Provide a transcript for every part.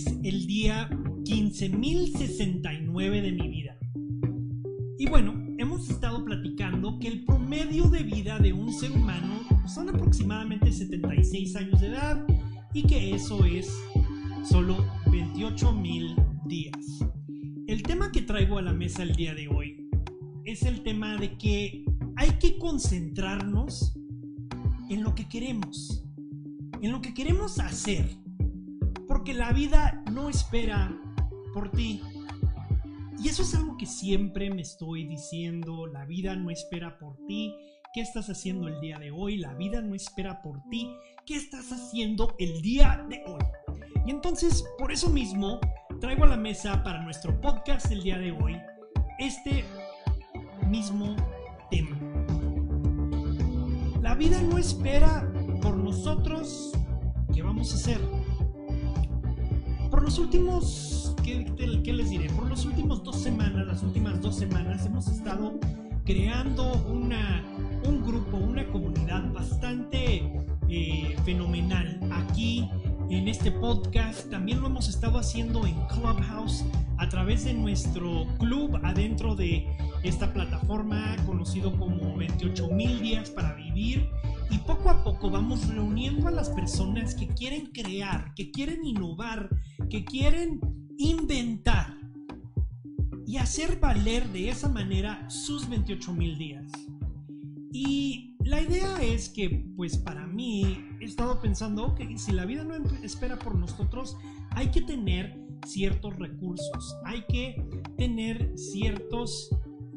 es el día 15.069 de mi vida. Y bueno, hemos estado platicando que el promedio de vida de un ser humano son aproximadamente 76 años de edad y que eso es solo 28.000 días. El tema que traigo a la mesa el día de hoy es el tema de que hay que concentrarnos en lo que queremos, en lo que queremos hacer, porque la vida no espera por ti. Y eso es algo que siempre me estoy diciendo, la vida no espera por ti. ¿Qué estás haciendo el día de hoy? La vida no espera por ti. ¿Qué estás haciendo el día de hoy? Y entonces, por eso mismo, traigo a la mesa para nuestro podcast el día de hoy este mismo tema. La vida no espera por nosotros qué vamos a hacer. Por los últimos, ¿qué, les diré? Por las últimas dos semanas, las últimas dos semanas hemos estado creando una, un grupo, una comunidad bastante eh, fenomenal aquí en este podcast. También lo hemos estado haciendo en Clubhouse a través de nuestro club adentro de esta plataforma conocido como 28 mil días para vivir. Vamos reuniendo a las personas que quieren crear, que quieren innovar, que quieren inventar y hacer valer de esa manera sus 28 mil días. Y la idea es que, pues para mí, he estado pensando, ok, si la vida no espera por nosotros, hay que tener ciertos recursos, hay que tener ciertos,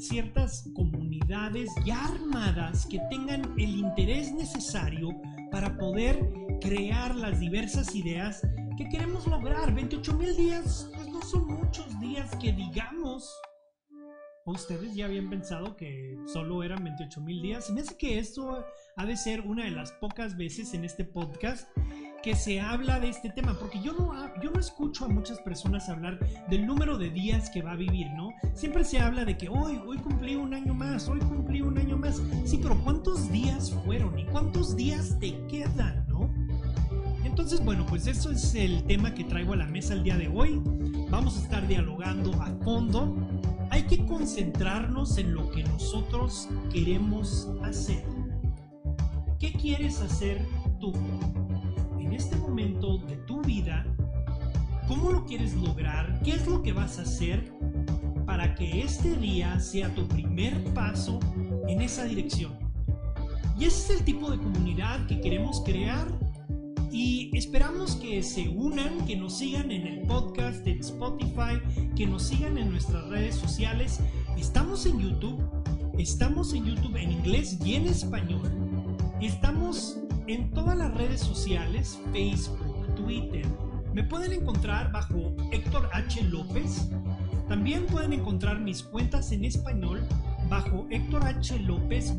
ciertas comunidades ya armadas que tengan el interés necesario para poder crear las diversas ideas que queremos lograr. 28 mil días, pues no son muchos días que digamos ustedes ya habían pensado que solo eran 28 mil días. Y me hace que esto ha de ser una de las pocas veces en este podcast que se habla de este tema, porque yo no, yo no escucho a muchas personas hablar del número de días que va a vivir, ¿no? Siempre se habla de que hoy, hoy cumplí un año más, hoy cumplí un año más. Sí, pero ¿cuántos días fueron y cuántos días te quedan, ¿no? Entonces, bueno, pues eso es el tema que traigo a la mesa el día de hoy. Vamos a estar dialogando a fondo hay que concentrarnos en lo que nosotros queremos hacer. ¿Qué quieres hacer tú en este momento de tu vida? ¿Cómo lo quieres lograr? ¿Qué es lo que vas a hacer para que este día sea tu primer paso en esa dirección? Y ese es el tipo de comunidad que queremos crear y esperamos que se unan, que nos sigan en el podcast de Spotify, que nos sigan en nuestras redes sociales. Estamos en YouTube, estamos en YouTube en inglés y en español. Estamos en todas las redes sociales, Facebook, Twitter. Me pueden encontrar bajo Héctor H. López. También pueden encontrar mis cuentas en español bajo Héctor H. López-ES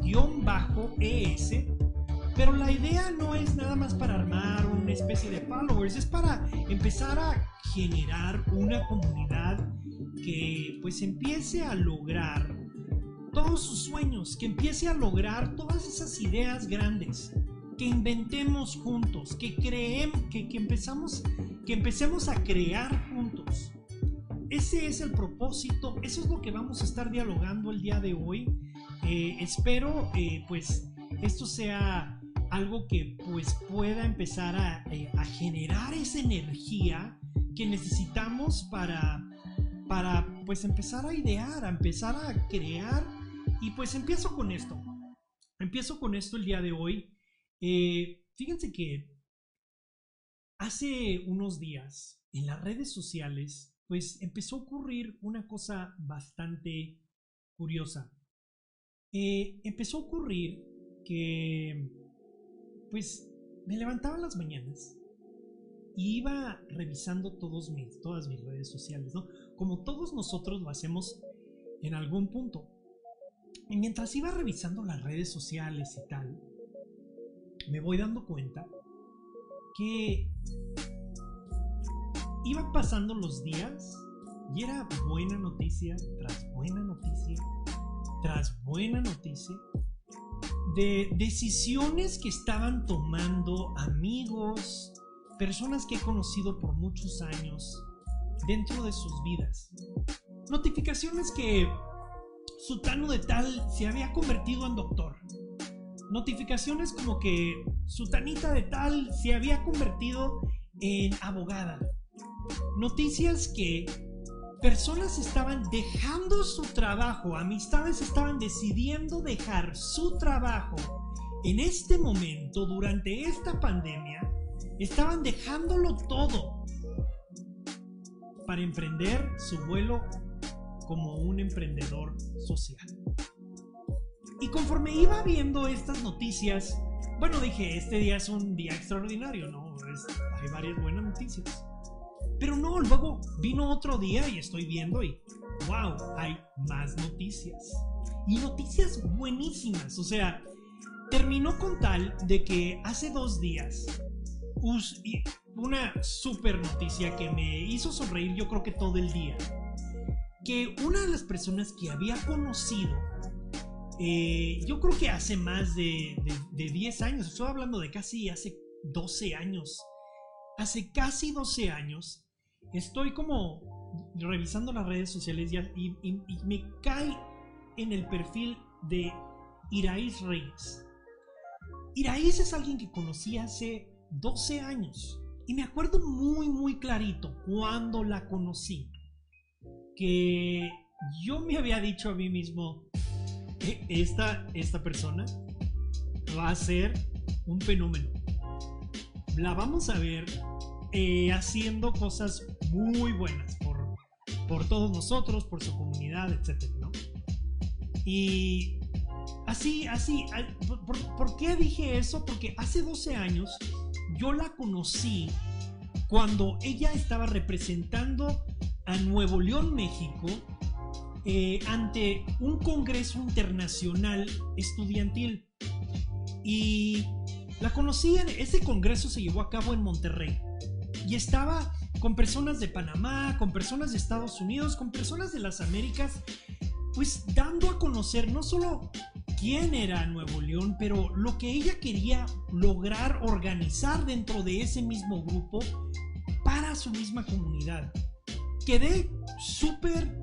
pero la idea no es nada más para armar una especie de followers, es para empezar a generar una comunidad que pues empiece a lograr todos sus sueños, que empiece a lograr todas esas ideas grandes, que inventemos juntos, que creemos, que, empezamos, que empecemos a crear juntos. Ese es el propósito, eso es lo que vamos a estar dialogando el día de hoy. Eh, espero eh, pues esto sea algo que pues pueda empezar eh, a, generar esa energía que necesitamos para, para pues empezar a idear, a empezar a crear. Y pues empiezo con esto. Empiezo con esto el día de hoy. Eh, fíjense que hace unos días en las redes sociales pues empezó a ocurrir una cosa bastante curiosa. Eh, empezó a ocurrir que pues me levantaba las mañanas y iba revisando todos mis, todas mis redes sociales, ¿no? Como todos nosotros lo hacemos en algún punto. Y mientras iba revisando las redes sociales y tal, me voy dando cuenta que iban pasando los días y era buena noticia tras buena noticia tras buena noticia de decisiones que estaban tomando amigos, personas que he conocido por muchos años dentro de sus vidas. Notificaciones que Sutano de tal se había convertido en doctor. Notificaciones como que Sutanita de tal se había convertido en abogada. Noticias que personas estaban dejando su trabajo, amistades estaban decidiendo dejar su trabajo en este momento, durante esta pandemia, estaban dejándolo todo para emprender su vuelo como un emprendedor social. Y conforme iba viendo estas noticias, bueno, dije, este día es un día extraordinario, ¿no? hay varias buenas noticias. Pero no, luego vino otro día y estoy viendo y, wow, hay más noticias. Y noticias buenísimas. O sea, terminó con tal de que hace dos días, una super noticia que me hizo sonreír yo creo que todo el día, que una de las personas que había conocido, eh, yo creo que hace más de, de, de 10 años, estoy hablando de casi hace 12 años, hace casi 12 años, estoy como revisando las redes sociales y, me cae en el perfil de Iraís Reyes. Iraís es alguien que conocí hace 12 años y me acuerdo muy muy clarito cuando la conocí que yo me había dicho a mí mismo esta, esta persona va a ser un fenómeno la vamos a ver eh, haciendo cosas muy buenas por, por todos nosotros, por su comunidad, etc. Y así, así, ¿por, qué dije eso? Porque hace 12 años yo la conocí cuando ella estaba representando a Nuevo León, México, eh, ante un congreso internacional estudiantil. Y la conocí en ese congreso se llevó a cabo en Monterrey y estaba con personas de Panamá, con personas de Estados Unidos, con personas de las Américas, pues dando a conocer no solo quién era Nuevo León, pero lo que ella quería lograr organizar dentro de ese mismo grupo para su misma comunidad. Quedé súper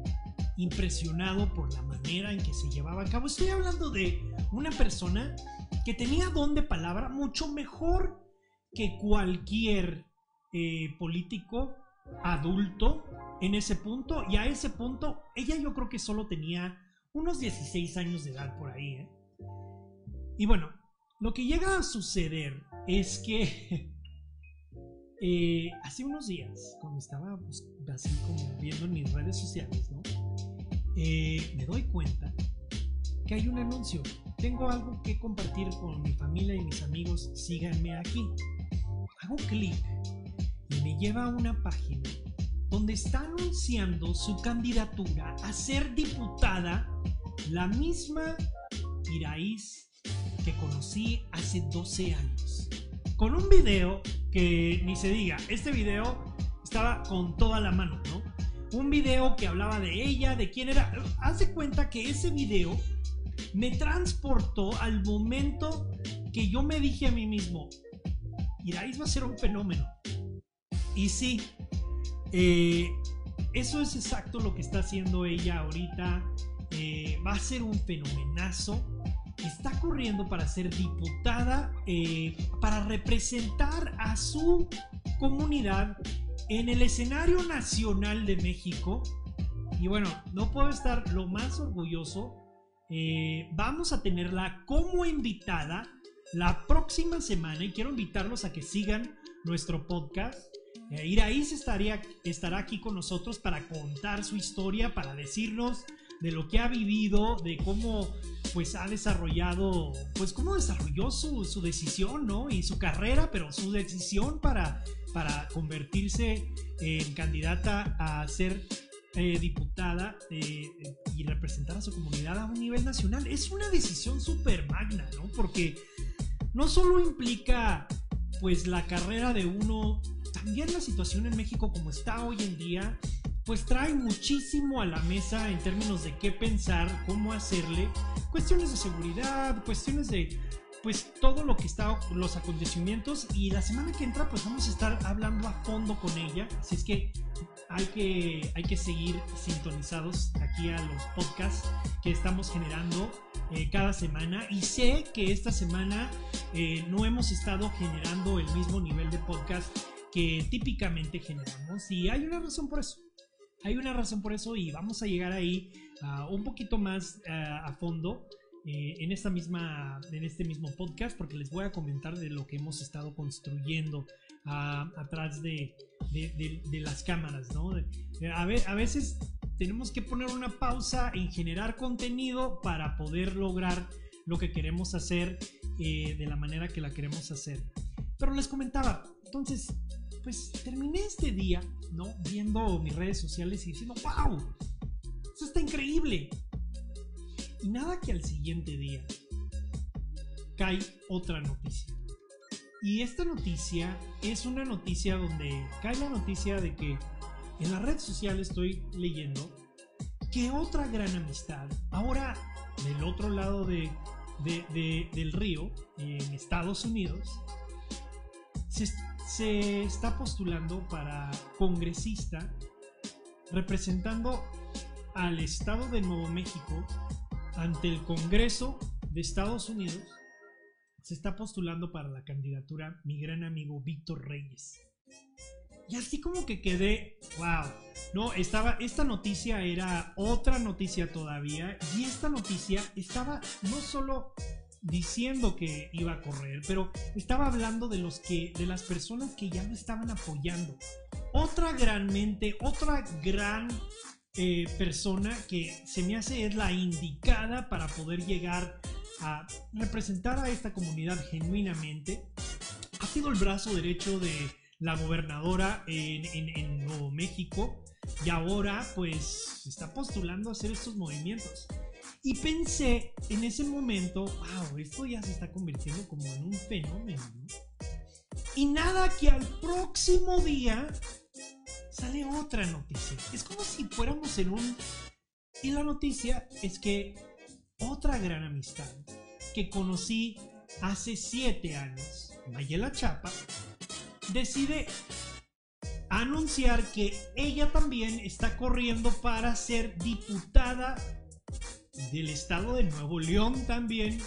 impresionado por la manera en que se llevaba a cabo. Estoy hablando de una persona que tenía don de palabra mucho mejor que cualquier eh, político adulto en ese punto. Y a ese punto, ella yo creo que solo tenía unos 16 años de edad por ahí. ¿eh? Y bueno, lo que llega a suceder es que eh, hace unos días, cuando estaba pues, así como viendo en mis redes sociales, ¿no? Me doy cuenta que hay un anuncio tengo algo que compartir con mi familia y mis amigos, síganme aquí. Hago clic y me lleva a una página donde está anunciando su candidatura a ser diputada la misma Iraís que conocí hace 12 años. Con un video que ni se diga, este video estaba con toda la mano, ¿no? Un video que hablaba de ella, de quién era. Hace cuenta que ese video me transportó al momento que yo me dije a mí mismo, Iraís va a ser un fenómeno. Y sí, eh, eso es exacto lo que está haciendo ella ahorita. Eh, va a ser un fenomenazo. Está corriendo para ser diputada, eh, para representar a su comunidad en el escenario nacional de México. Y bueno, no puedo estar lo más orgulloso eh, vamos a tenerla como invitada la próxima semana y quiero invitarlos a que sigan nuestro podcast. Eh, Iraís estaría, estará aquí con nosotros para contar su historia, para decirnos de lo que ha vivido, de cómo pues ha desarrollado, pues cómo desarrolló su, su decisión, ¿no? Y su carrera, pero su decisión para, para convertirse en candidata a ser eh, diputada eh, y representar a su comunidad a un nivel nacional. Es una decisión súper magna, ¿no? Porque no solo implica pues la carrera de uno, también la situación en México como está hoy en día, pues trae muchísimo a la mesa en términos de qué pensar, cómo hacerle, cuestiones de seguridad, cuestiones de pues todo lo que está, los acontecimientos y la semana que entra pues vamos a estar hablando a fondo con ella, así es que hay que, hay que seguir sintonizados aquí a los podcasts que estamos generando eh, cada semana y sé que esta semana eh, no hemos estado generando el mismo nivel de podcast que típicamente generamos y hay una razón por eso. Hay una razón por eso y vamos a llegar ahí un poquito más a fondo eh, en, esta misma, en este mismo podcast porque les voy a comentar de lo que hemos estado construyendo atrás de, las cámaras, ¿no? A, a veces tenemos que poner una pausa en generar contenido para poder lograr lo que queremos hacer eh, de la manera que la queremos hacer. Pero les comentaba, entonces, pues terminé este día, ¿no? Viendo mis redes sociales y diciendo, wow, eso está increíble. Y nada que al siguiente día cae otra noticia. Y esta noticia es una noticia donde cae la noticia de que en la red social estoy leyendo que otra gran amistad, ahora del otro lado de, del río, en Estados Unidos, se, se está postulando para congresista representando al estado de Nuevo México ante el Congreso de Estados Unidos se está postulando para la candidatura mi gran amigo Víctor Reyes. Y así como que quedé, wow. No, estaba, esta noticia era otra noticia todavía. Y esta noticia estaba no solo diciendo que iba a correr, pero estaba hablando de los que, de las personas que ya lo estaban apoyando. Otra gran mente, otra gran eh, persona que se me hace es la indicada para poder llegar a representar a esta comunidad genuinamente. Ha sido el brazo derecho de la gobernadora en, Nuevo México y ahora pues está postulando a hacer estos movimientos. Y pensé en ese momento, wow, esto ya se está convirtiendo como en un fenómeno. Y nada que al próximo día sale otra noticia. Es como si fuéramos en un... Y la noticia es que otra gran amistad que conocí hace siete años, Mayela Chapa, decide anunciar que ella también está corriendo para ser diputada del estado de Nuevo León también,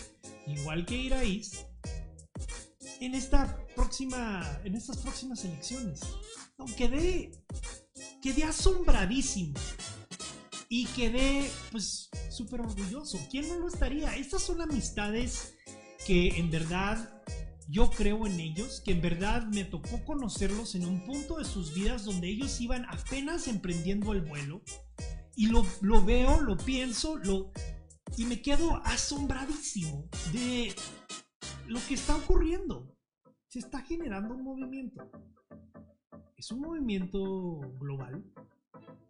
igual que Iraíz, en estas próximas elecciones. No, quedé, quedé asombradísimo y quedé, pues, súper orgulloso. ¿Quién no lo estaría? Estas son amistades que en verdad yo creo en ellos, que en verdad me tocó conocerlos en un punto de sus vidas donde ellos iban apenas emprendiendo el vuelo. Y lo, lo veo, lo pienso, lo, y me quedo asombradísimo de lo que está ocurriendo. Se está generando un movimiento es un movimiento global,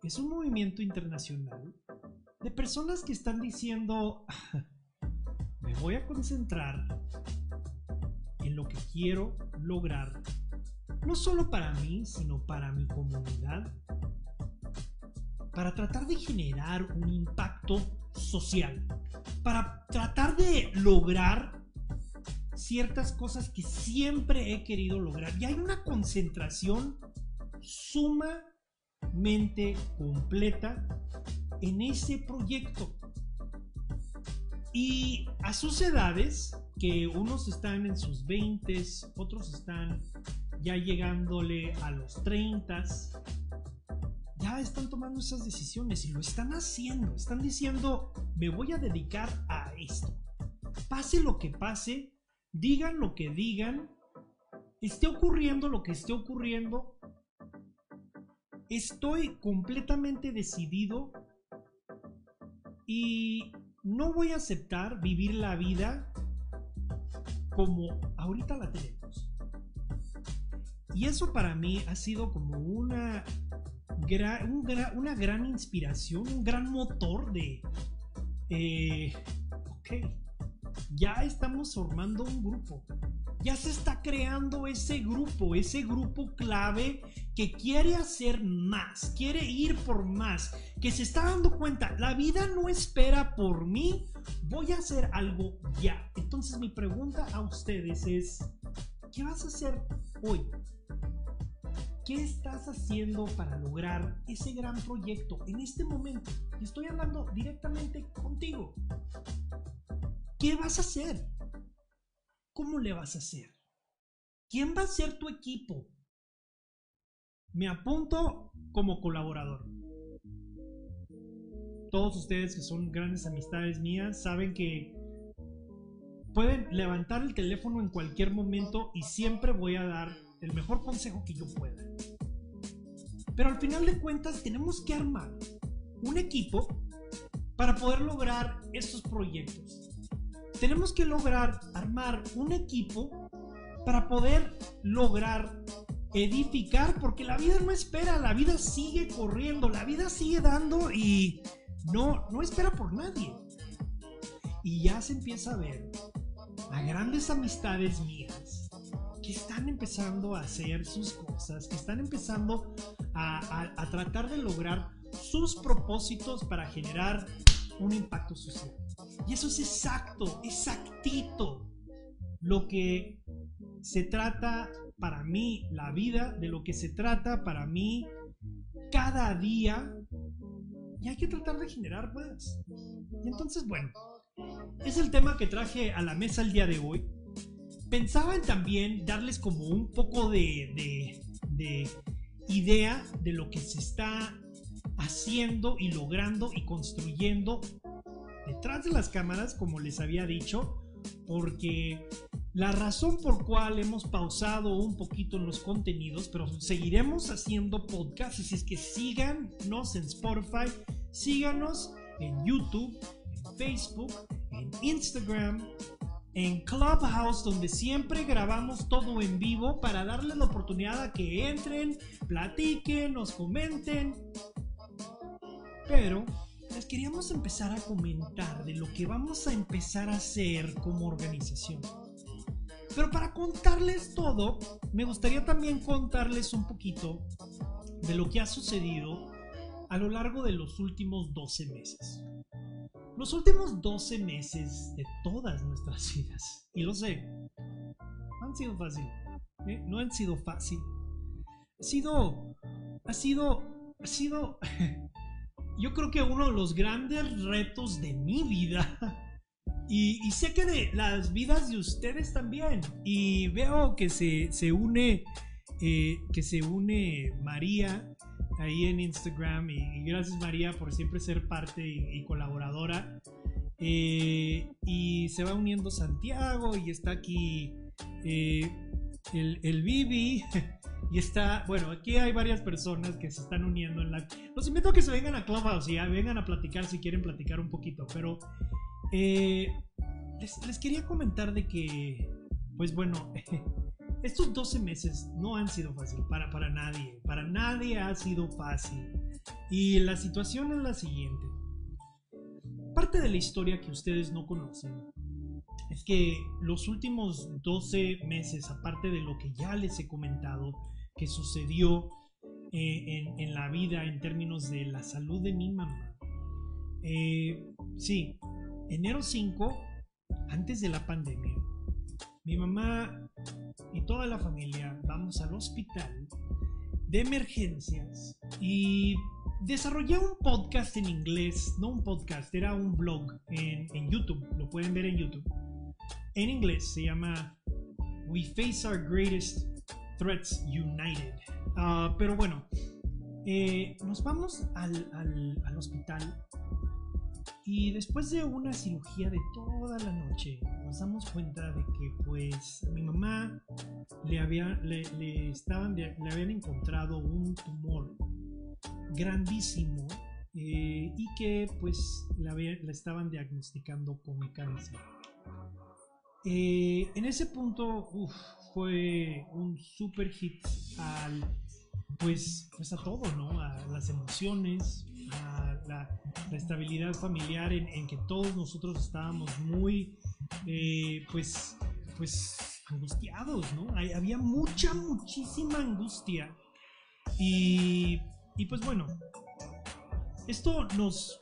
es un movimiento internacional de personas que están diciendo, me voy a concentrar en lo que quiero lograr, no solo para mí, sino para mi comunidad, para tratar de generar un impacto social, para tratar de lograr ciertas cosas que siempre he querido lograr. Y hay una concentración sumamente completa en ese proyecto. Y a sus edades, que unos están en sus 20, otros están ya llegándole a los 30, ya están tomando esas decisiones y lo están haciendo. Están diciendo, me voy a dedicar a esto. Pase lo que pase, digan lo que digan, esté ocurriendo lo que esté ocurriendo, estoy completamente decidido y no voy a aceptar vivir la vida como ahorita la tenemos. Y eso para mí ha sido como una, una gran inspiración, un gran motor de, eh, ok, ya estamos formando un grupo. Ya se está creando ese grupo, ese grupo clave que quiere hacer más, quiere ir por más, que se está dando cuenta, la vida no espera por mí, voy a hacer algo ya. Entonces mi pregunta a ustedes es, ¿qué vas a hacer hoy? ¿Qué estás haciendo para lograr ese gran proyecto en este momento? Estoy hablando directamente contigo. ¿Qué vas a hacer? ¿Cómo le vas a hacer? ¿Quién va a ser tu equipo? Me apunto como colaborador. Todos ustedes que son grandes amistades mías saben que pueden levantar el teléfono en cualquier momento y siempre voy a dar el mejor consejo que yo pueda. Pero al final de cuentas tenemos que armar un equipo para poder lograr estos proyectos. Tenemos que lograr armar un equipo para poder lograr edificar, porque la vida no espera, la vida sigue corriendo, la vida sigue dando y no, no espera por nadie. Y ya se empieza a ver a grandes amistades mías que están empezando a hacer sus cosas, que están empezando a, tratar de lograr sus propósitos para generar un impacto social. Y eso es exacto, exactito lo que se trata para mí la vida, de lo que se trata para mí cada día. Y hay que tratar de generar más. Y entonces, bueno, es el tema que traje a la mesa el día de hoy pensaban también darles como un poco de, idea de lo que se está haciendo y logrando y construyendo detrás de las cámaras, como les había dicho, porque la razón por cual hemos pausado un poquito los contenidos, pero seguiremos haciendo podcasts, así es que síganos en Spotify, síganos en YouTube, en Facebook, en Instagram, en Clubhouse, donde siempre grabamos todo en vivo para darles la oportunidad a que entren, platiquen, nos comenten. Pero les queríamos empezar a comentar de lo que vamos a empezar a hacer como organización. Pero para contarles todo, me gustaría también contarles un poquito de lo que ha sucedido a lo largo de los últimos 12 meses. Los últimos 12 meses de todas nuestras vidas, y lo sé, han sido fácil. ¿eh? No han sido fácil. Ha sido, ha sido, ha sido, yo creo que uno de los grandes retos de mi vida. Y, sé que de las vidas de ustedes también. Y veo que se, se une, eh, que se une María ahí en Instagram y, gracias María por siempre ser parte y, colaboradora. Eh, y se va uniendo Santiago y está aquí eh, el, el Bibi. Y está, bueno, aquí hay varias personas que se están uniendo en la... Los invito a que se vengan a Clubhouse y vengan a platicar si quieren platicar un poquito. Pero eh, les, les quería comentar de que, pues bueno, Estos 12 meses no han sido fácil para, para nadie, para nadie ha sido fácil. Y la situación es la siguiente. Parte de la historia que ustedes no conocen es que los últimos 12 meses, aparte de lo que ya les he comentado, que sucedió eh, en, la vida en términos de la salud de mi mamá, eh, sí, enero 5, antes de la pandemia, mi mamá y toda la familia vamos al hospital de emergencias y desarrollé un podcast en inglés, no un podcast, era un blog en, YouTube, lo pueden ver en YouTube. En inglés se llama We Face Our Greatest Threats United. Ah, pero bueno, eh, nos vamos al, al hospital y después de una cirugía de toda la noche, nos damos cuenta de que pues a mi mamá le, había, le, estaban le habían encontrado un tumor grandísimo eh, y que pues la, estaban diagnosticando con cáncer. Eh, en ese punto fue un super hit al pues, pues a todo, ¿no? A las emociones, la, estabilidad familiar en, que todos nosotros estábamos muy, eh, pues, pues, angustiados, ¿no? había mucha, muchísima angustia Y, y pues bueno, esto nos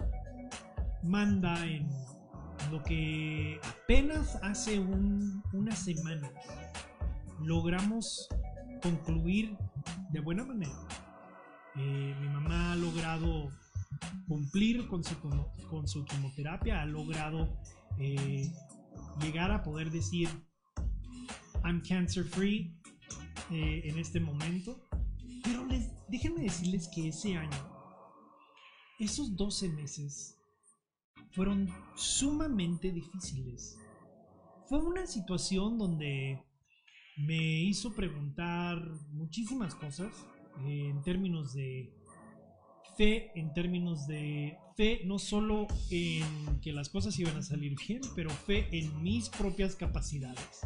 manda en lo que apenas hace un, una semana logramos concluir de buena manera. Eh, mi mamá ha logrado cumplir con su, con su quimioterapia, ha logrado eh, llegar a poder decir I'm cancer free eh, en este momento. Pero les, déjenme decirles que ese año, esos 12 meses, fueron sumamente difíciles. Fue una situación donde me hizo preguntar muchísimas cosas eh, en términos de fe, en términos de fe no solo en que las cosas iban a salir bien, pero fe en mis propias capacidades.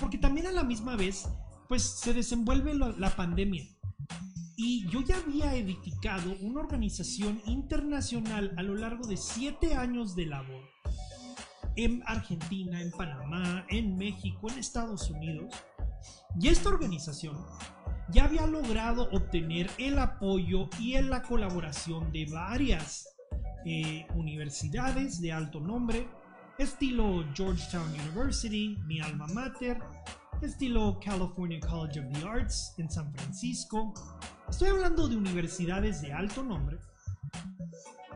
Porque también a la misma vez, pues se desenvuelve la pandemia. Y yo ya había edificado una organización internacional a lo largo de siete años de labor. En Argentina, en Panamá, en México, en Estados Unidos. Y esta organización ya había logrado obtener el apoyo y la colaboración de varias eh, universidades de alto nombre, estilo Georgetown University, mi alma mater, estilo California College of the Arts en San Francisco. Estoy hablando de universidades de alto nombre,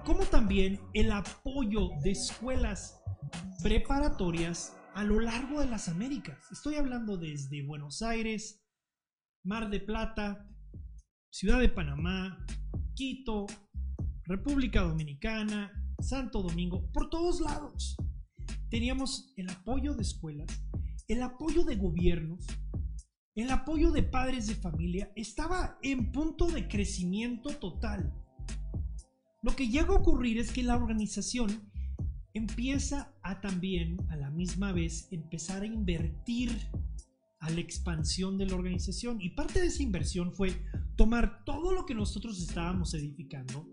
como también el apoyo de escuelas preparatorias a lo largo de las Américas. Estoy hablando desde Buenos Aires, Mar de Plata, Ciudad de Panamá, Quito, República Dominicana, Santo Domingo, por todos lados. Teníamos el apoyo de escuelas el apoyo de gobiernos, el apoyo de padres de familia estaba en punto de crecimiento total. Lo que llega a ocurrir es que la organización empieza a también, a la misma vez, empezar a invertir a la expansión de la organización. Y parte de esa inversión fue tomar todo lo que nosotros estábamos edificando,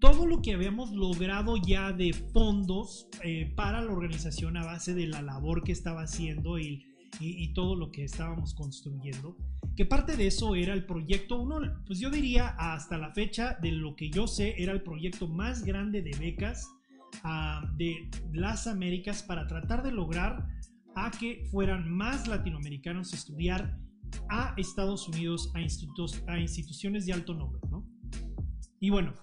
todo lo que habíamos logrado ya de fondos eh, para la organización a base de la labor que estaba haciendo y, y, todo lo que estábamos construyendo, que parte de eso era el proyecto, uno, pues yo diría hasta la fecha de lo que yo sé, era el proyecto más grande de becas uh, de las Américas para tratar de lograr a que fueran más latinoamericanos a estudiar a Estados Unidos, a, institutos, a instituciones de alto nombre, ¿no? Y bueno,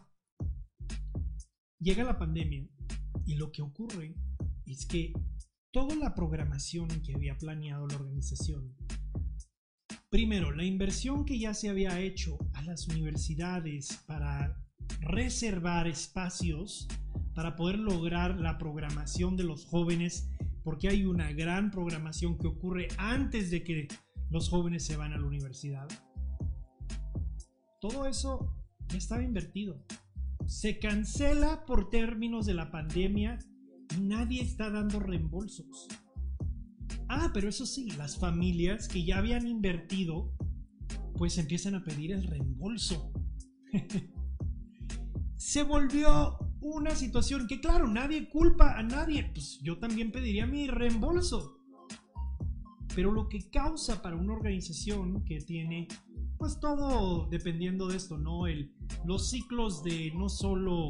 llega la pandemia y lo que ocurre es que toda la programación que había planeado la organización, primero, la inversión que ya se había hecho a las universidades para reservar espacios para poder lograr la programación de los jóvenes, porque hay una gran programación que ocurre antes de que los jóvenes se van a la universidad. Todo eso ya estaba invertido se cancela por términos de la pandemia y nadie está dando reembolsos. Ah, pero eso sí, las familias que ya habían invertido, pues empiezan a pedir el reembolso. se volvió una situación que claro, nadie culpa a nadie, pues yo también pediría mi reembolso. Pero lo que causa para una organización que tiene pues todo dependiendo de esto, ¿no? El, los ciclos de no solo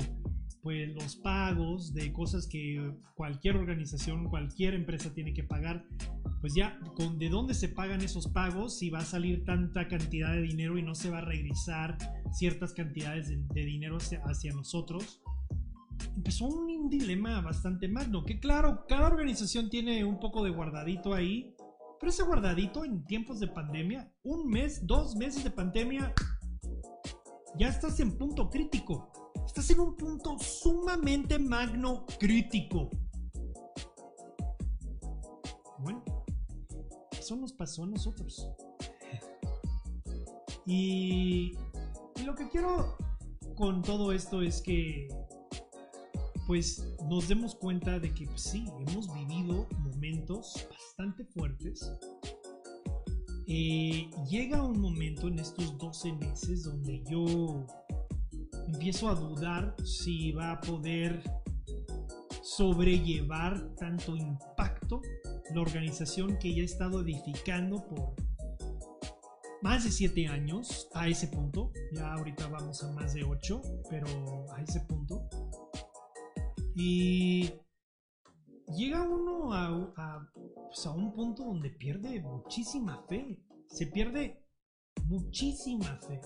pues los pagos de cosas que cualquier organización, cualquier empresa tiene que pagar, pues ya con de dónde se pagan esos pagos, si va a salir tanta cantidad de dinero y no se va a regresar ciertas cantidades de, dinero hacia, hacia, nosotros. Empezó un dilema bastante magno, que claro, cada organización tiene un poco de guardadito ahí, pero ese guardadito en tiempos de pandemia, un mes, dos meses de pandemia, ya estás en punto crítico. Estás en un punto sumamente magno crítico. Bueno, eso nos pasó a nosotros. Y, lo que quiero con todo esto es que pues nos demos cuenta de que pues, sí, hemos vivido momentos bastante fuertes. Eh, llega un momento en estos 12 meses donde yo empiezo a dudar si va a poder sobrellevar tanto impacto la organización que ya he estado edificando por más de 7 años a ese punto. Ya ahorita vamos a más de 8, pero a ese punto. Y llega uno a, pues, a, un punto donde pierde muchísima fe. Se pierde muchísima fe.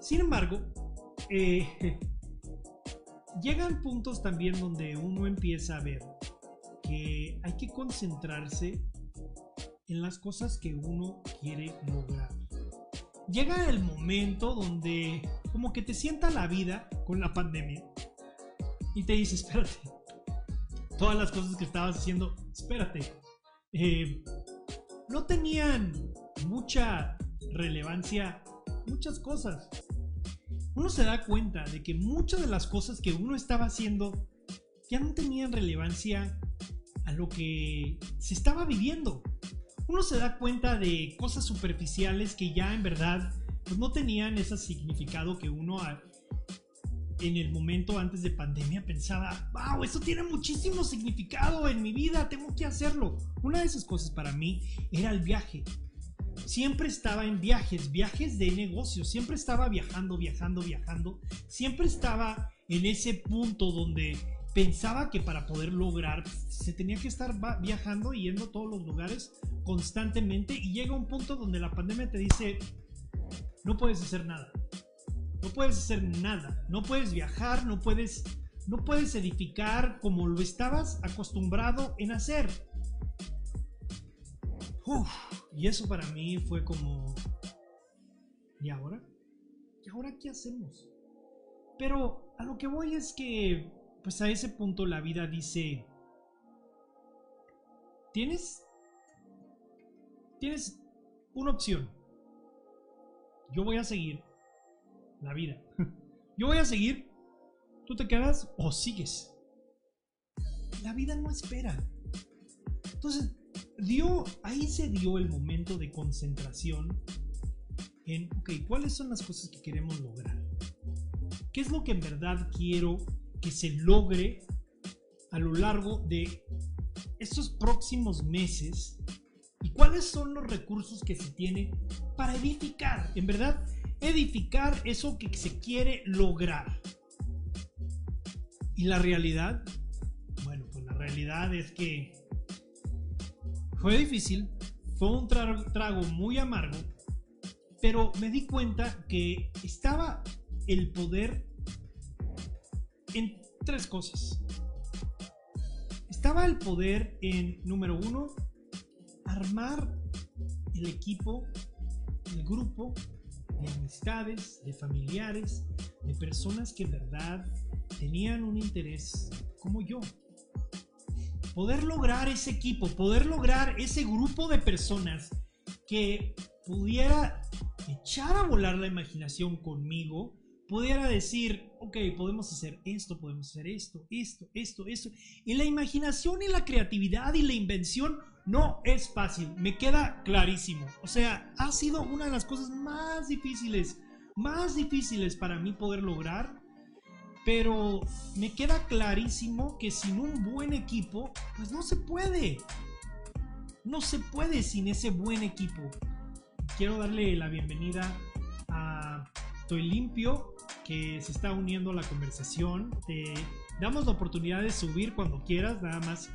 Sin embargo, eh, llegan puntos también donde uno empieza a ver que hay que concentrarse en las cosas que uno quiere lograr. Llega el momento donde como que te sienta la vida con la pandemia y te dice, espérate, todas las cosas que estabas haciendo, espérate, eh, no tenían mucha relevancia muchas cosas. Uno se da cuenta de que muchas de las cosas que uno estaba haciendo ya no tenían relevancia a lo que se estaba viviendo. Uno se da cuenta de cosas superficiales que ya en verdad pues, no tenían ese significado que uno en el momento antes de pandemia pensaba, wow, eso tiene muchísimo significado en mi vida, tengo que hacerlo. Una de esas cosas para mí era el viaje. Siempre estaba en viajes, viajes de negocio, siempre estaba viajando, viajando, viajando, siempre estaba en ese punto donde pensaba que para poder lograr se tenía que estar viajando y yendo a todos los lugares constantemente y llega un punto donde la pandemia te dice no puedes hacer nada. No puedes hacer nada, no puedes viajar, no puedes no puedes edificar como lo estabas acostumbrado en hacer. y eso para mí fue como ¿Y ahora? ¿Y ahora qué hacemos? Pero a lo que voy es que pues a ese punto la vida dice, tienes, tienes una opción. Yo voy a seguir la vida. Yo voy a seguir. Tú te quedas o sigues. La vida no espera. Entonces, dio, ahí se dio el momento de concentración en, ok, ¿cuáles son las cosas que queremos lograr? ¿Qué es lo que en verdad quiero que se logre a lo largo de estos próximos meses y cuáles son los recursos que se tiene para edificar, en verdad, edificar eso que se quiere lograr. Y la realidad, bueno, pues la realidad es que fue difícil, fue un trago, muy amargo, pero me di cuenta que estaba el poder en tres cosas. Estaba el poder en, número uno, armar el equipo, el grupo de amistades, de familiares, de personas que en verdad tenían un interés como yo. Poder lograr ese equipo, poder lograr ese grupo de personas que pudiera echar a volar la imaginación conmigo pudiera decir, ok, podemos hacer esto, podemos hacer esto, esto, esto, esto. Y la imaginación y la creatividad y la invención no es fácil, me queda clarísimo. O sea, ha sido una de las cosas más difíciles, más difíciles para mí poder lograr. Pero me queda clarísimo que sin un buen equipo, pues no se puede. No se puede sin ese buen equipo. Quiero darle la bienvenida a Estoy Limpio, que se está uniendo a la conversación. Te damos la oportunidad de subir cuando quieras, nada más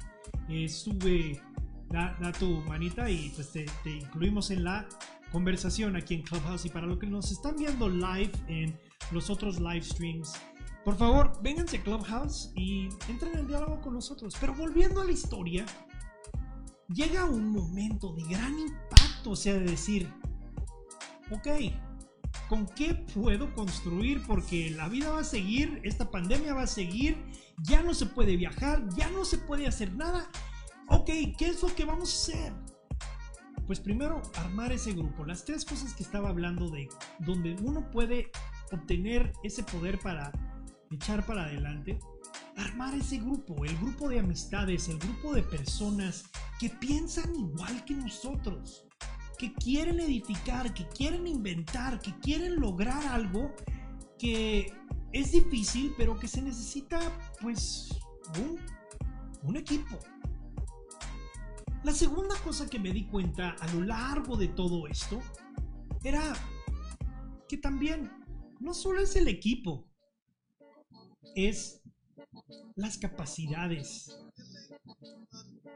eh, sube, da, tu manita y pues te, incluimos en la conversación aquí en Clubhouse. Y para los que nos están viendo live en los otros live streams, por favor, vénganse a Clubhouse y entren en diálogo con nosotros. Pero volviendo a la historia, llega un momento de gran impacto, o sea, de decir, ok, ¿Con qué puedo construir? Porque la vida va a seguir, esta pandemia va a seguir, ya no se puede viajar, ya no se puede hacer nada. Ok, ¿qué es lo que vamos a hacer? Pues primero, armar ese grupo. Las tres cosas que estaba hablando de donde uno puede obtener ese poder para echar para adelante. Armar ese grupo, el grupo de amistades, el grupo de personas que piensan igual que nosotros que quieren edificar, que quieren inventar, que quieren lograr algo que es difícil, pero que se necesita pues un, equipo. La segunda cosa que me di cuenta a lo largo de todo esto era que también no solo es el equipo, es las capacidades,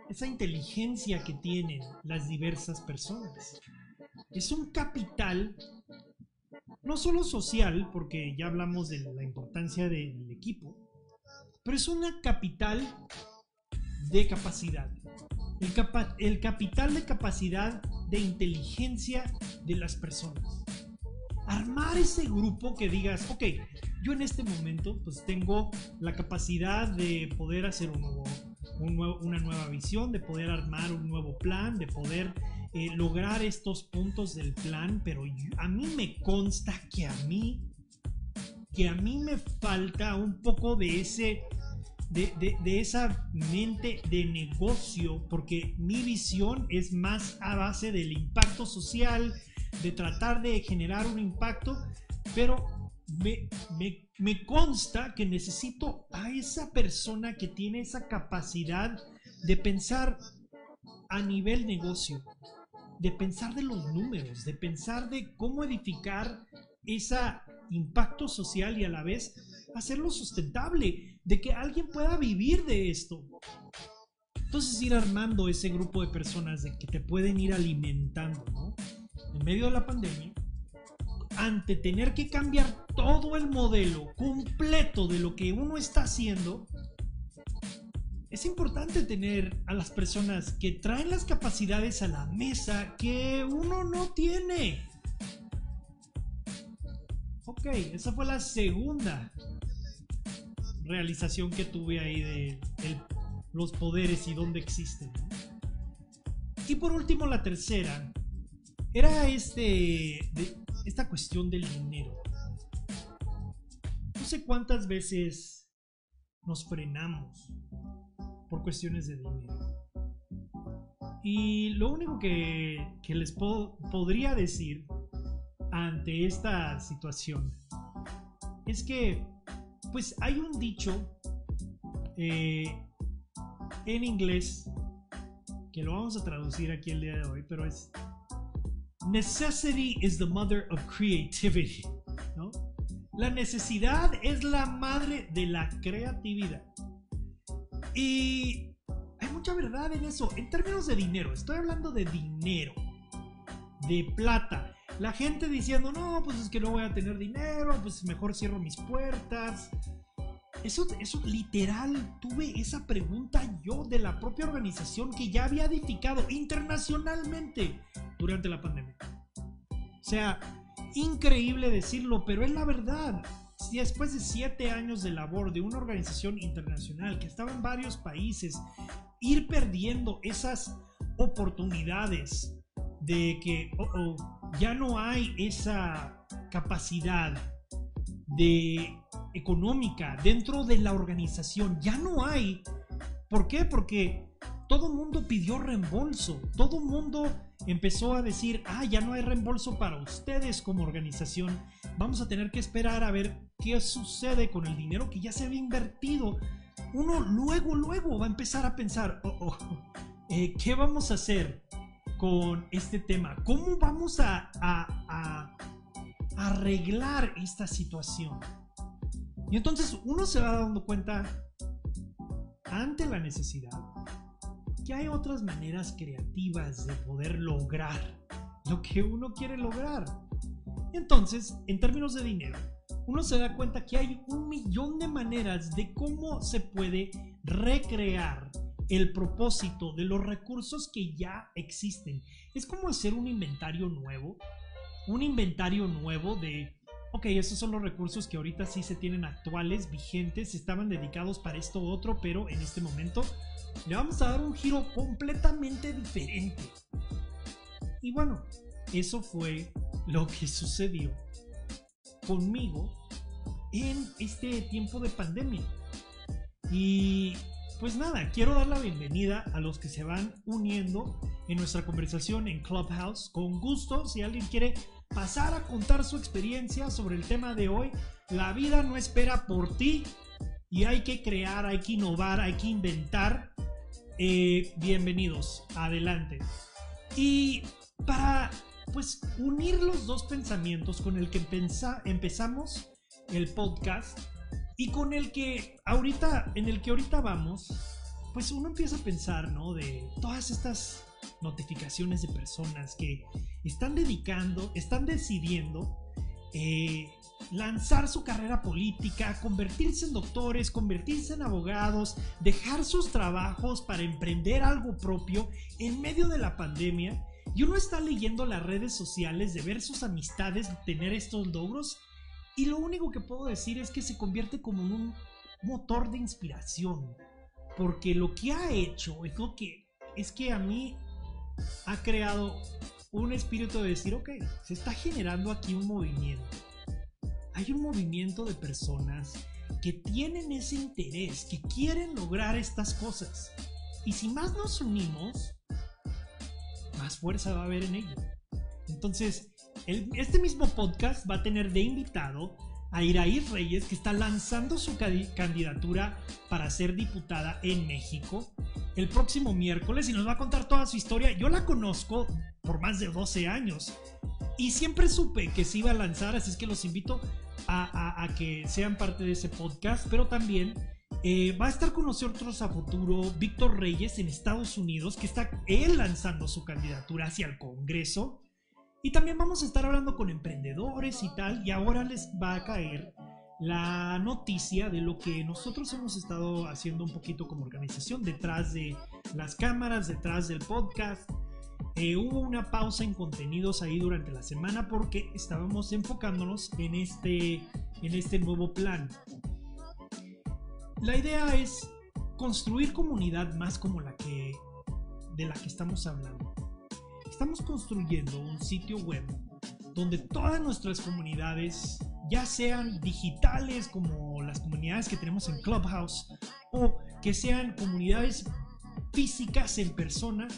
esa inteligencia que tienen las diversas personas. Es un capital, no solo social, porque ya hablamos de la importancia del equipo, pero es una capital de capacidad. El, el capital de capacidad de inteligencia de las personas. Armar ese grupo que digas, ok, yo en este momento pues tengo la capacidad de poder hacer un nuevo, una nueva visión, de poder armar un nuevo plan, de poder eh, lograr estos puntos del plan, pero a mí me consta que a mí, que a mí me falta un poco de ese... De, de, esa mente de negocio, porque mi visión es más a base del impacto social, de tratar de generar un impacto, pero me, me, me, consta que necesito a esa persona que tiene esa capacidad de pensar a nivel negocio, de pensar de los números, de pensar de cómo edificar ese impacto social y a la vez hacerlo sustentable, de que alguien pueda vivir de esto. Entonces ir armando ese grupo de personas de que te pueden ir alimentando, ¿no? En medio de la pandemia, ante tener que cambiar todo el modelo completo de lo que uno está haciendo, es importante tener a las personas que traen las capacidades a la mesa que uno no tiene. Ok, esa fue la segunda realización que tuve ahí de, los poderes y dónde existen. Y por último, la tercera era este esta cuestión del dinero. No sé cuántas veces nos frenamos por cuestiones de dinero. Y lo único que, les podría decir ante esta situación es que, pues hay un dicho eh, en inglés que lo vamos a traducir aquí el día de hoy, pero es Necessity is the mother of creativity. ¿no? La necesidad es la madre de la creatividad. Y hay mucha verdad en eso. En términos de dinero, estoy hablando de dinero, de plata. La gente diciendo, no, pues es que no voy a tener dinero, pues mejor cierro mis puertas. Eso, eso literal, tuve esa pregunta yo de la propia organización que ya había edificado internacionalmente durante la pandemia. O sea, increíble decirlo, pero es la verdad. Después de siete años de labor de una organización internacional que estaba en varios países, ir perdiendo esas oportunidades de que oh, oh, ya no hay esa capacidad de económica dentro de la organización, ya no hay. ¿Por qué? Porque todo el mundo pidió reembolso, todo el mundo empezó a decir, ah, ya no hay reembolso para ustedes como organización, vamos a tener que esperar a ver qué sucede con el dinero que ya se había invertido. Uno luego, luego va a empezar a pensar, oh, oh, eh, ¿qué vamos a hacer con este tema? ¿Cómo vamos a, arreglar esta situación? Y entonces uno se va dando cuenta ante la necesidad que hay otras maneras creativas de poder lograr lo que uno quiere lograr. Entonces, en términos de dinero, uno se da cuenta que hay un millón de maneras de cómo se puede recrear el propósito de los recursos que ya existen. Es como hacer un inventario nuevo, un inventario nuevo de, ok, esos son los recursos que ahorita sí se tienen actuales, vigentes, estaban dedicados para esto otro, pero en este momento le vamos a dar un giro completamente diferente. Y bueno, eso fue lo que sucedió conmigo en este tiempo de pandemia. Y pues nada, quiero dar la bienvenida a los que se van uniendo en nuestra conversación en Clubhouse. Con gusto, si alguien quiere pasar a contar su experiencia sobre el tema de hoy, la vida no espera por ti y hay que crear, hay que innovar, hay que inventar eh, bienvenidos, adelante. Y para pues unir los dos pensamientos con el que empezamos el podcast y con el que ahorita, en el que ahorita vamos, pues uno empieza a pensar, ¿no? De todas estas notificaciones de personas que están dedicando, están decidiendo eh, lanzar su carrera política, convertirse en doctores, convertirse en abogados, dejar sus trabajos para emprender algo propio en medio de la pandemia. Y uno está leyendo las redes sociales de ver sus amistades tener estos logros y lo único que puedo decir es que se convierte como en un motor de inspiración. Porque lo que ha hecho es que, es que a mí ha creado un espíritu de decir, ok, se está generando aquí un movimiento hay un movimiento de personas que tienen ese interés, que quieren lograr estas cosas. Y si más nos unimos, más fuerza va a haber en ello. Entonces, este mismo podcast va a tener de invitado a Iraí Reyes, que está lanzando su candidatura para ser diputada en México el próximo miércoles y nos va a contar toda su historia. Yo la conozco por más de 12 años y siempre supe que se iba a lanzar, así es que los invito a, que sean parte de ese podcast, pero también eh, va a estar con nosotros a futuro Víctor Reyes en Estados Unidos, que está él lanzando su candidatura hacia el Congreso. Y también vamos a estar hablando con emprendedores y tal, y ahora les va a caer la noticia de lo que nosotros hemos estado haciendo un poquito como organización detrás de las cámaras, detrás del podcast. Eh, hubo una pausa en contenidos ahí durante la semana porque estábamos enfocándonos en este, en este nuevo plan. La idea es construir comunidad más como la que de la que estamos hablando. Estamos construyendo un sitio web donde todas nuestras comunidades, ya sean digitales como las comunidades que tenemos en Clubhouse o que sean comunidades físicas en persona,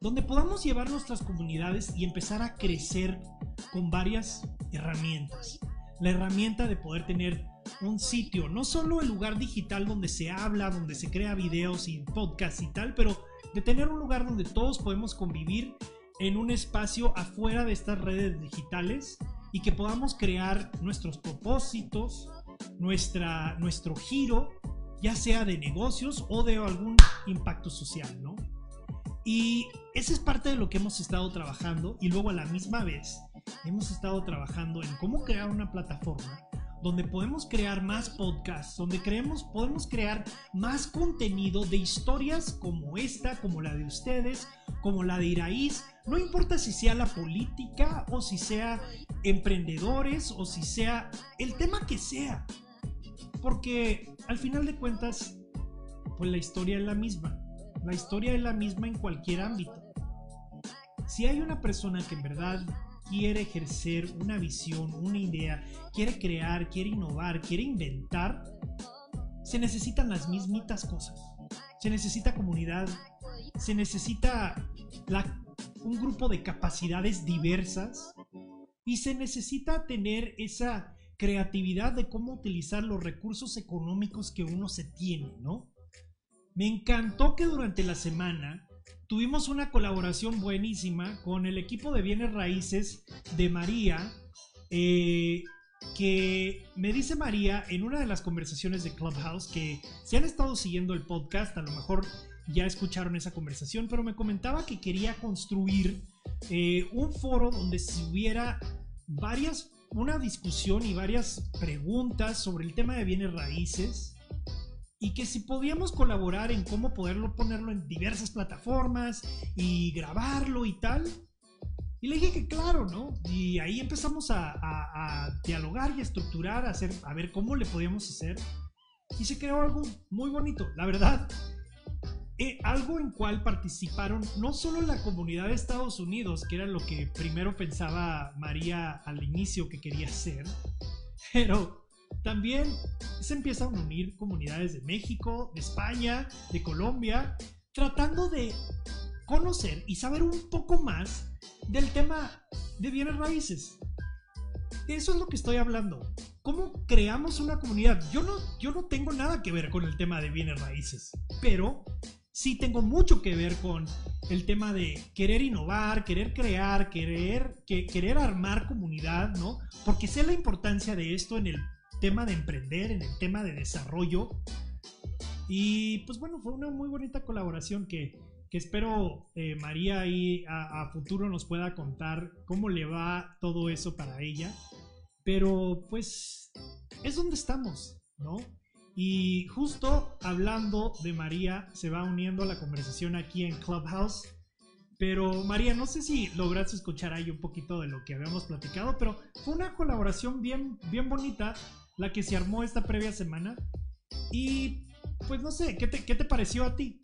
donde podamos llevar nuestras comunidades y empezar a crecer con varias herramientas. La herramienta de poder tener un sitio, no solo el lugar digital donde se habla, donde se crea videos y podcasts y tal, pero de tener un lugar donde todos podemos convivir en un espacio afuera de estas redes digitales y que podamos crear nuestros propósitos, nuestra, nuestro giro ya sea de negocios o de algún impacto social, ¿no? Y esa es parte de lo que hemos estado trabajando y luego a la misma vez hemos estado trabajando en cómo crear una plataforma donde podemos crear más podcasts, donde creemos, podemos crear más contenido de historias como esta, como la de ustedes, como la de Iraíz, no importa si sea la política o si sea emprendedores o si sea el tema que sea, porque al final de cuentas, pues la historia es la misma. La historia es la misma en cualquier ámbito. Si hay una persona que en verdad quiere ejercer una visión, una idea, quiere crear, quiere innovar, quiere inventar, se necesitan las mismitas cosas. Se necesita comunidad, se necesita un grupo de capacidades diversas y se necesita tener esa creatividad de cómo utilizar los recursos económicos que uno se tiene, ¿no? Me encantó que durante la semana tuvimos una colaboración buenísima con el equipo de bienes raíces de María, eh, que me dice María en una de las conversaciones de Clubhouse que si han estado siguiendo el podcast, a lo mejor ya escucharon esa conversación, pero me comentaba que quería construir eh, un foro donde si hubiera varias una discusión y varias preguntas sobre el tema de bienes raíces y que si podíamos colaborar en cómo poderlo ponerlo en diversas plataformas y grabarlo y tal. Y le dije que claro, ¿no? Y ahí empezamos a, dialogar y a estructurar, a, hacer, a ver cómo le podíamos hacer. Y se creó algo muy bonito. La verdad, eh, algo en cual participaron no solo la comunidad de Estados Unidos, que era lo que primero pensaba María al inicio que quería hacer, pero también se empiezan a unir comunidades de México, de España, de Colombia, tratando de conocer y saber un poco más del tema de bienes raíces. Eso es lo que estoy hablando. ¿Cómo creamos una comunidad? Yo no, yo no tengo nada que ver con el tema de bienes raíces, pero sí tengo mucho que ver con el tema de querer innovar, querer crear, querer, que, querer armar comunidad, ¿no? Porque sé la importancia de esto en el tema de emprender, en el tema de desarrollo. Y pues bueno, fue una muy bonita colaboración que, que espero eh, María ahí a, futuro nos pueda contar cómo le va todo eso para ella. Pero pues es donde estamos, ¿no? Y justo hablando de María, se va uniendo a la conversación aquí en Clubhouse. Pero María, no sé si lograste escuchar ahí un poquito de lo que habíamos platicado, pero fue una colaboración bien, bien bonita la que se armó esta previa semana. Y pues no sé, ¿qué te, qué te pareció a ti?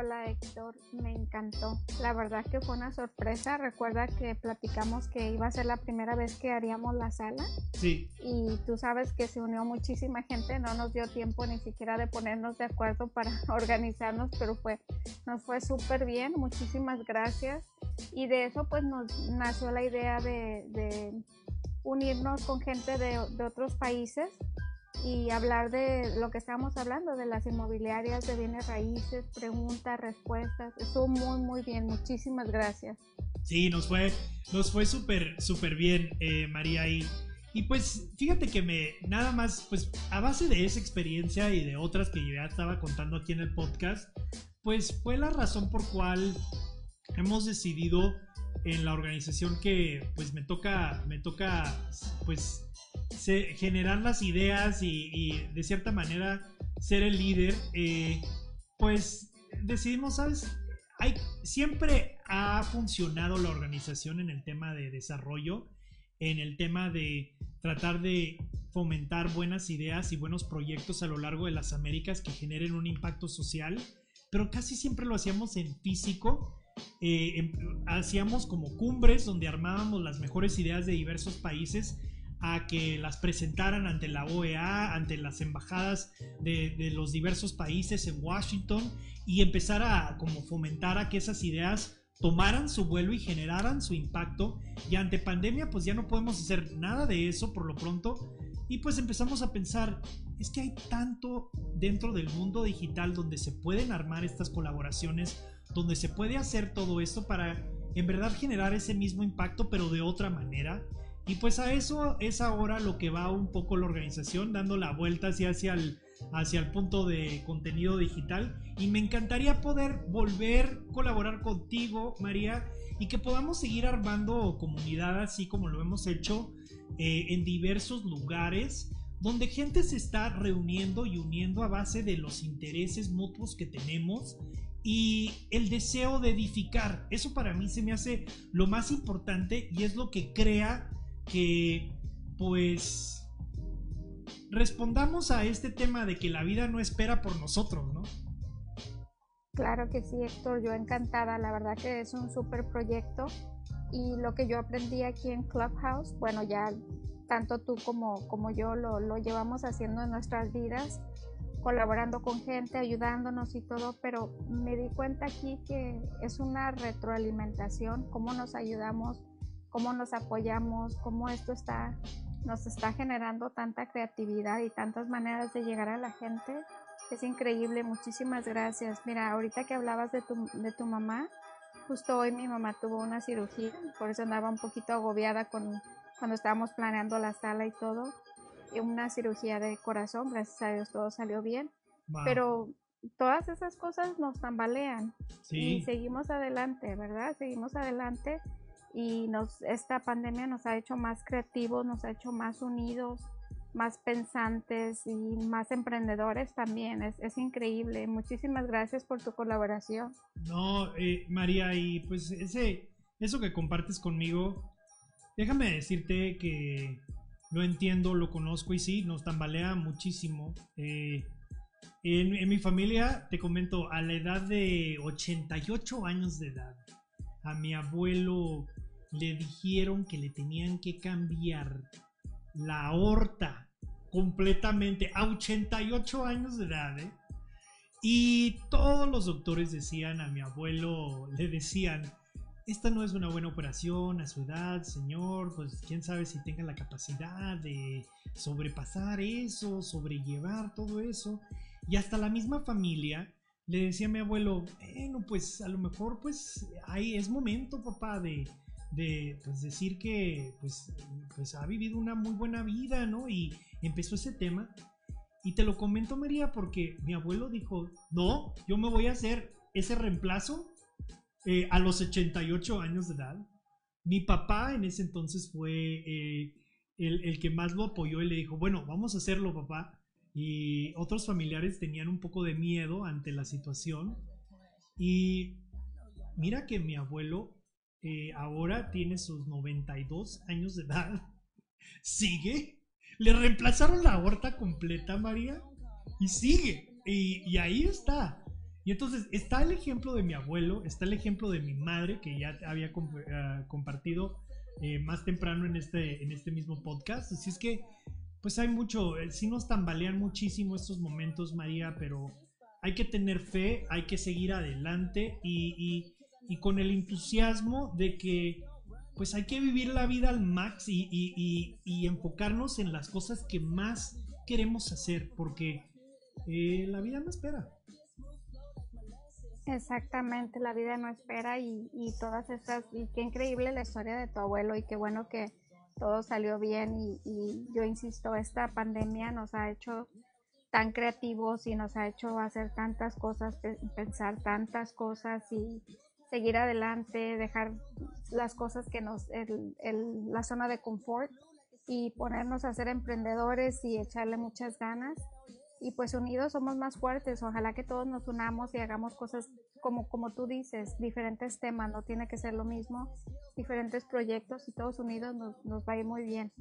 Hola Héctor, me encantó. La verdad que fue una sorpresa. Recuerda que platicamos que iba a ser la primera vez que haríamos la sala. Sí. Y tú sabes que se unió muchísima gente, no nos dio tiempo ni siquiera de ponernos de acuerdo para organizarnos, pero fue, nos fue súper bien. Muchísimas gracias. Y de eso pues nos nació la idea de, unirnos con gente de, de otros países y hablar de lo que estábamos hablando, de las inmobiliarias, de bienes raíces, preguntas, respuestas. Estuvo muy, muy bien. Muchísimas gracias. Sí, nos fue, nos fue súper, súper bien, eh, María. Y, y pues fíjate que me, nada más, pues a base de esa experiencia y de otras que ya estaba contando aquí en el podcast, pues fue la razón por cual hemos decidido en la organización que pues me toca, me toca pues generar las ideas y, de cierta manera ser el líder, eh, pues decidimos, ¿sabes? Siempre ha funcionado la organización en el tema de desarrollo, en el tema de tratar de fomentar buenas ideas y buenos proyectos a lo largo de las Américas que generen un impacto social, pero casi siempre lo hacíamos en físico. Eh, hacíamos como cumbres donde armábamos las mejores ideas de diversos países a que las presentaran ante la OEA, ante las embajadas de, los diversos países en Washington y empezar a como fomentar a que esas ideas tomaran su vuelo y generaran su impacto. Y ante pandemia pues ya no podemos hacer nada de eso por lo pronto. Y pues empezamos a pensar, es que hay tanto dentro del mundo digital donde se pueden armar estas colaboraciones, donde se puede hacer todo esto para en verdad generar ese mismo impacto pero de otra manera. Y pues a eso es ahora lo que va un poco la organización, dando la vuelta hacia, hacia, el, hacia el punto de contenido digital. Y me encantaría poder volver a colaborar contigo, María, y que podamos seguir armando comunidad así como lo hemos hecho eh, en diversos lugares donde gente se está reuniendo y uniendo a base de los intereses mutuos que tenemos y el deseo de edificar. Eso para mí se me hace lo más importante y es lo que crea que pues respondamos a este tema de que la vida no espera por nosotros, ¿no? Claro que sí, Héctor, yo encantada, la verdad que es un súper proyecto y lo que yo aprendí aquí en Clubhouse, bueno, ya tanto tú como, como yo lo, lo llevamos haciendo en nuestras vidas, colaborando con gente, ayudándonos y todo, pero me di cuenta aquí que es una retroalimentación, cómo nos ayudamos cómo nos apoyamos, cómo esto está, nos está generando tanta creatividad y tantas maneras de llegar a la gente. Es increíble, muchísimas gracias. Mira, ahorita que hablabas de tu, de tu mamá, justo hoy mi mamá tuvo una cirugía, por eso andaba un poquito agobiada con, cuando estábamos planeando la sala y todo. Y una cirugía de corazón, gracias a Dios todo salió bien. Pero todas esas cosas nos tambalean y seguimos adelante, ¿verdad? Seguimos adelante y nos, esta pandemia nos ha hecho más creativos, nos ha hecho más unidos, más pensantes y más emprendedores también. Es, es increíble. Muchísimas gracias por tu colaboración. No, eh, María, y pues ese, eso que compartes conmigo, déjame decirte que lo entiendo, lo conozco y sí, nos tambalea muchísimo. Eh, en, en mi familia, te comento, a la edad de 88 años de edad, a mi abuelo le dijeron que le tenían que cambiar la aorta completamente a 88 años de edad. ¿eh? Y todos los doctores decían a mi abuelo, le decían, esta no es una buena operación a su edad, señor, pues quién sabe si tenga la capacidad de sobrepasar eso, sobrellevar todo eso. Y hasta la misma familia le decía a mi abuelo, bueno, pues a lo mejor pues ahí es momento, papá, de, de pues, decir que pues, pues ha vivido una muy buena vida, ¿no? Y empezó ese tema. Y te lo comento, María, porque mi abuelo dijo, no, yo me voy a hacer ese reemplazo eh, a los 88 años de edad. Mi papá en ese entonces fue eh, el, el, que más lo apoyó y le dijo, bueno, vamos a hacerlo, papá. Y otros familiares tenían un poco de miedo ante la situación. Y mira que mi abuelo eh, ahora tiene sus 92 años de edad. Sigue. Le reemplazaron la aorta completa, María. Y sigue. Y, ahí está. Y entonces está el ejemplo de mi abuelo, está el ejemplo de mi madre, que ya había ah, compartido eh, más temprano en este, en este mismo podcast. Así es que, pues hay mucho, eh, sí nos tambalean muchísimo estos momentos, María, pero hay que tener fe, hay que seguir adelante y y con el entusiasmo de que pues hay que vivir la vida al max y, enfocarnos en las cosas que más queremos hacer, porque eh, la vida no espera. Exactamente, la vida no espera y, y todas esas, y qué increíble la historia de tu abuelo y qué bueno que todo salió bien y, yo insisto, esta pandemia nos ha hecho tan creativos y nos ha hecho hacer tantas cosas, pensar tantas cosas y, seguir adelante, dejar las cosas que nos, el, el, la zona de confort y ponernos a ser emprendedores y echarle muchas ganas. Y pues unidos somos más fuertes. Ojalá que todos nos unamos y hagamos cosas como, como tú dices, diferentes temas, no tiene que ser lo mismo, diferentes proyectos y todos unidos nos, nos va a ir muy bien.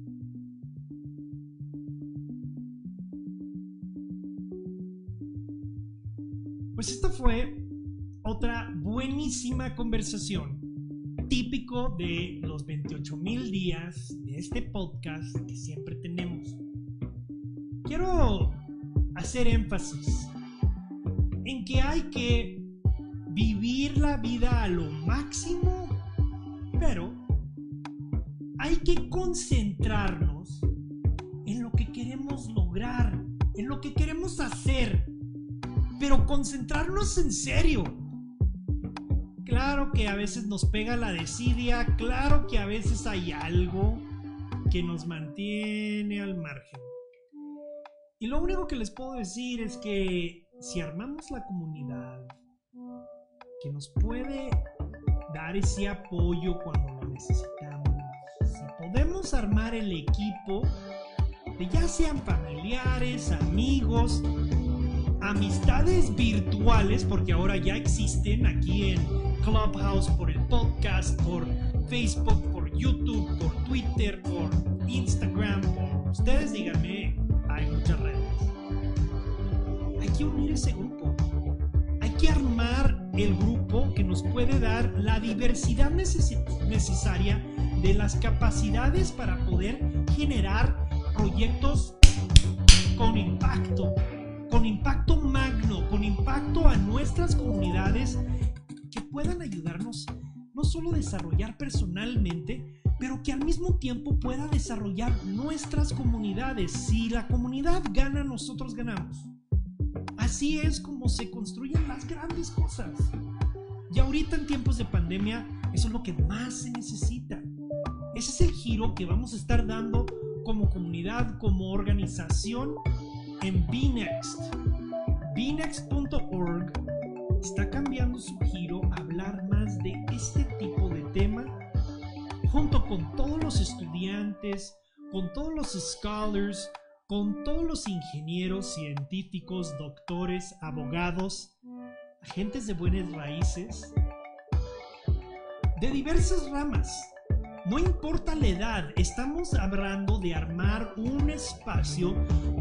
Pues esta fue otra buenísima conversación, típico de los 28 mil días de este podcast que siempre tenemos. Quiero hacer énfasis en que hay que vivir la vida a lo máximo, pero hay que concentrarnos en lo que queremos lograr, en lo que queremos hacer, pero concentrarnos en serio Claro que a veces nos pega la desidia, claro que a veces hay algo que nos mantiene al margen. Y lo único que les puedo decir es que si armamos la comunidad que nos puede dar ese apoyo cuando lo necesitamos, si podemos armar el equipo de ya sean familiares, amigos, amistades virtuales, porque ahora ya existen aquí en Clubhouse, por el podcast, por Facebook, por YouTube, por Twitter, por Instagram, por ustedes díganme, hay redes. Hay que unir ese grupo. Hay que armar el grupo que nos puede dar la diversidad necesaria de las capacidades para poder generar proyectos con impacto, con impacto magno, con impacto a nuestras comunidades puedan ayudarnos no solo a desarrollar personalmente, pero que al mismo tiempo pueda desarrollar nuestras comunidades. Si la comunidad gana, nosotros ganamos. Así es como se construyen las grandes cosas. Y ahorita en tiempos de pandemia, eso es lo que más se necesita. Ese es el giro que vamos a estar dando como comunidad, como organización en BNext. BNext.org está cambiando su giro a hablar más de este tipo de tema junto con todos los estudiantes, con todos los scholars, con todos los ingenieros, científicos, doctores, abogados, agentes de buenas raíces, de diversas ramas no importa la edad, estamos hablando de armar un espacio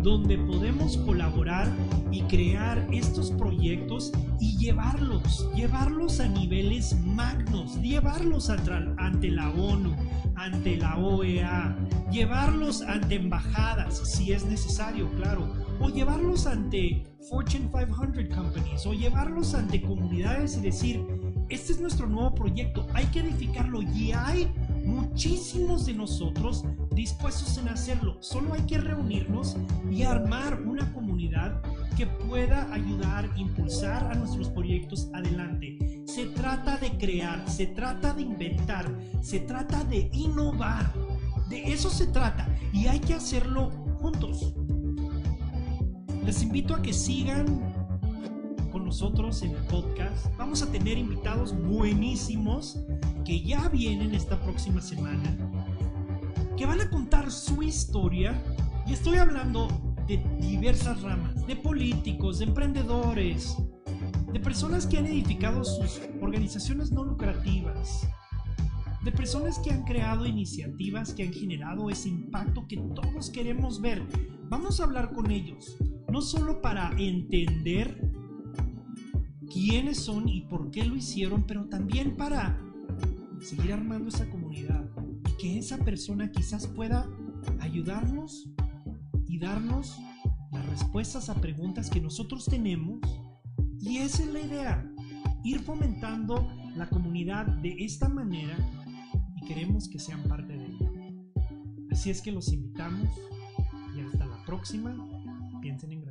donde podemos colaborar y crear estos proyectos y llevarlos, llevarlos a niveles magnos, llevarlos ante la ONU, ante la OEA, llevarlos ante embajadas si es necesario, claro, o llevarlos ante Fortune 500 companies, o llevarlos ante comunidades y decir, este es nuestro nuevo proyecto, hay que edificarlo y hay muchísimos de nosotros dispuestos en hacerlo. Solo hay que reunirnos y armar una comunidad que pueda ayudar, impulsar a nuestros proyectos adelante. Se trata de crear, se trata de inventar, se trata de innovar. De eso se trata y hay que hacerlo juntos. Les invito a que sigan nosotros en el podcast. Vamos a tener invitados buenísimos que ya vienen esta próxima semana, que van a contar su historia. Y estoy hablando de diversas ramas, de políticos, de emprendedores, de personas que han edificado sus organizaciones no lucrativas, de personas que han creado iniciativas que han generado ese impacto que todos queremos ver. Vamos a hablar con ellos, no solo para entender quiénes son y por qué lo hicieron, pero también para seguir armando esa comunidad y que esa persona quizás pueda ayudarnos y darnos las respuestas a preguntas que nosotros tenemos. Y esa es la idea, ir fomentando la comunidad de esta manera y queremos que sean parte de ella. Así es que los invitamos y hasta la próxima. Piensen en